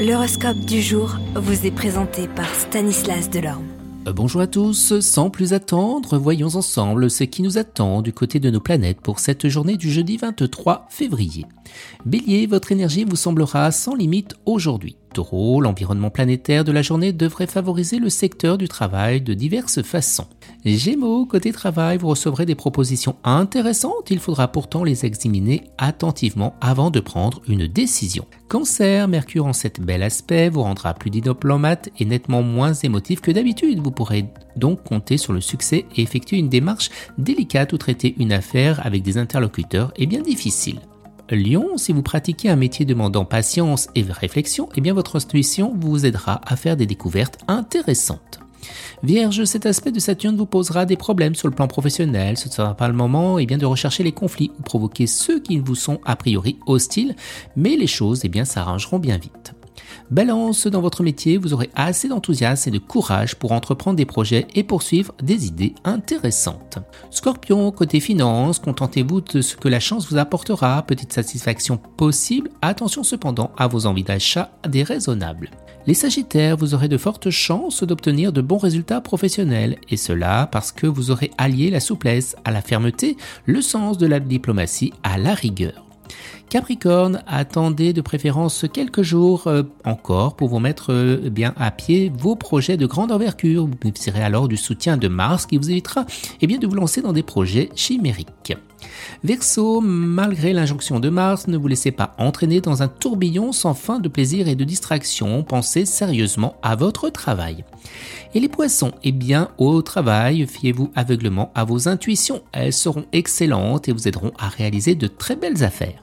L'horoscope du jour vous est présenté par Stanislas Delorme. Euh, bonjour à tous, sans plus attendre, voyons ensemble ce qui nous attend du côté de nos planètes pour cette journée du jeudi 23 février. Bélier, votre énergie vous semblera sans limite aujourd'hui. Taureau, l'environnement planétaire de la journée devrait favoriser le secteur du travail de diverses façons. Gémeaux, côté travail, vous recevrez des propositions intéressantes, il faudra pourtant les examiner attentivement avant de prendre une décision. Cancer, Mercure en cet bel aspect vous rendra plus diplomate et nettement moins émotif que d'habitude. Vous pourrez donc compter sur le succès et effectuer une démarche délicate ou traiter une affaire avec des interlocuteurs et bien difficiles. Lion, si vous pratiquez un métier demandant patience et réflexion, eh bien votre intuition vous aidera à faire des découvertes intéressantes. Vierge, cet aspect de Saturne vous posera des problèmes sur le plan professionnel. Ce ne sera pas le moment eh bien, de rechercher les conflits ou provoquer ceux qui vous sont a priori hostiles, mais les choses eh s'arrangeront bien vite. Balance, dans votre métier, vous aurez assez d'enthousiasme et de courage pour entreprendre des projets et poursuivre des idées intéressantes. Scorpion, côté finance, contentez-vous de ce que la chance vous apportera, petite satisfaction possible, attention cependant à vos envies d'achat déraisonnables. Les Sagittaires, vous aurez de fortes chances d'obtenir de bons résultats professionnels, et cela parce que vous aurez allié la souplesse à la fermeté, le sens de la diplomatie à la rigueur. Capricorne, attendez de préférence quelques jours euh, encore pour vous mettre euh, bien à pied vos projets de grande envergure. Vous bénéficierez alors du soutien de Mars qui vous évitera eh bien, de vous lancer dans des projets chimériques. Verseau, malgré l'injonction de Mars, ne vous laissez pas entraîner dans un tourbillon sans fin de plaisir et de distraction. Pensez sérieusement à votre travail. Et les poissons, eh bien, au travail, fiez-vous aveuglement à vos intuitions. Elles seront excellentes et vous aideront à réaliser de très belles affaires.